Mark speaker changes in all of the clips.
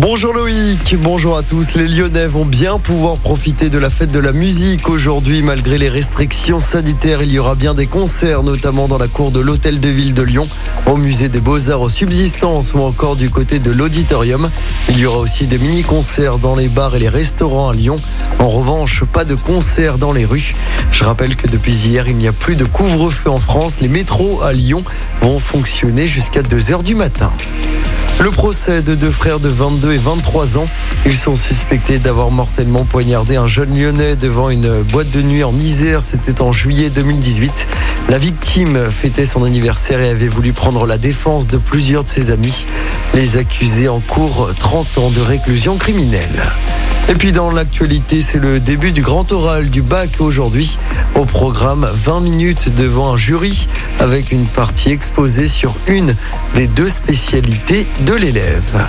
Speaker 1: Bonjour Loïc, bonjour à tous. Les Lyonnais vont bien pouvoir profiter de la fête de la musique aujourd'hui. Malgré les restrictions sanitaires, il y aura bien des concerts, notamment dans la cour de l'Hôtel de Ville de Lyon, au musée des Beaux-Arts aux Subsistances ou encore du côté de l'Auditorium. Il y aura aussi des mini-concerts dans les bars et les restaurants à Lyon. En revanche, pas de concerts dans les rues. Je rappelle que depuis hier, il n'y a plus de couvre-feu en France. Les métros à Lyon vont fonctionner jusqu'à 2h du matin. Le procès de deux frères de 22 et 23 ans. Ils sont suspectés d'avoir mortellement poignardé un jeune lyonnais devant une boîte de nuit en Isère. C'était en juillet 2018. La victime fêtait son anniversaire et avait voulu prendre la défense de plusieurs de ses amis. Les accusés en cours 30 ans de réclusion criminelle. Et puis dans l'actualité, c'est le début du grand oral du bac aujourd'hui. Au programme, 20 minutes devant un jury avec une partie exposée sur une des deux spécialités de l'élève.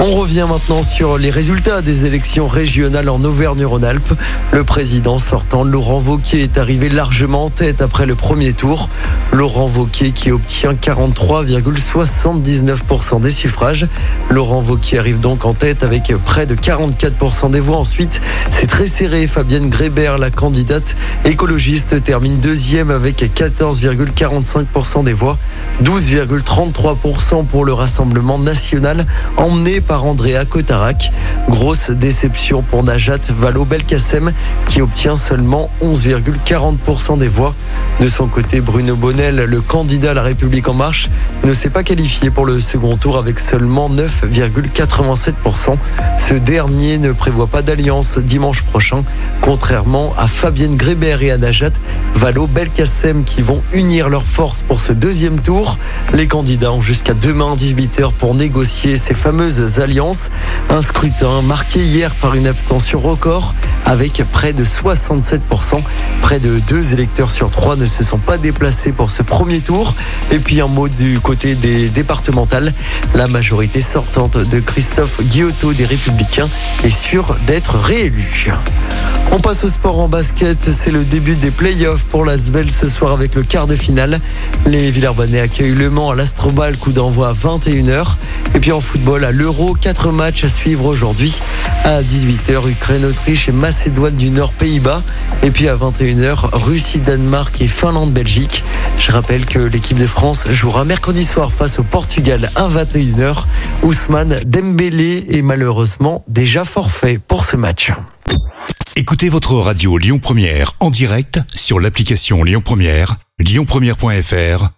Speaker 1: On revient maintenant sur les résultats des élections régionales en Auvergne-Rhône-Alpes. Le président sortant, Laurent Vauquier, est arrivé largement en tête après le premier tour. Laurent Vauquier qui obtient 43,79% des suffrages. Laurent Vauquier arrive donc en tête avec près de 44% des voix. Ensuite, c'est très serré. Fabienne Grébert, la candidate écologiste, termine deuxième avec 14,45% des voix. 12,33% pour le Rassemblement national emmené par Andrea Cotarac. Grosse déception pour Najat Vallaud-Belkacem qui obtient seulement 11,40% des voix. De son côté, Bruno Bonnel, le candidat à la République en marche, ne s'est pas qualifié pour le second tour avec seulement 9,87%. Ce dernier ne prévoit pas d'alliance dimanche prochain, contrairement à Fabienne Grébert et à Najat Vallaud-Belkacem qui vont unir leurs forces pour ce deuxième tour. Les candidats ont jusqu'à demain 18h pour négocier ces fameuses alliances. Un scrutin marqué hier par une abstention record avec près de 67%. Près de deux électeurs sur trois ne se sont pas déplacés pour ce premier tour. Et puis un mot du côté des départementales. La majorité sortante de Christophe Guillotot des Républicains est sûre d'être réélue. On passe au sport en basket. C'est le début des playoffs pour la Svel ce soir avec le quart de finale. Les Villeurbanais accueillent Le Mans à l'Astrobal, coup d'envoi à 21h. Et puis en football, à l'Euro, quatre matchs à suivre aujourd'hui. À 18h, Ukraine, Autriche et Macédoine du Nord, Pays-Bas. Et puis à 21h, Russie, Danemark et Finlande, Belgique. Je rappelle que l'équipe de France jouera mercredi soir face au Portugal à 21h. Ousmane Dembélé est malheureusement déjà forfait pour ce match.
Speaker 2: Écoutez votre radio Lyon Première en direct sur l'application Lyon Première, lyonpremière.fr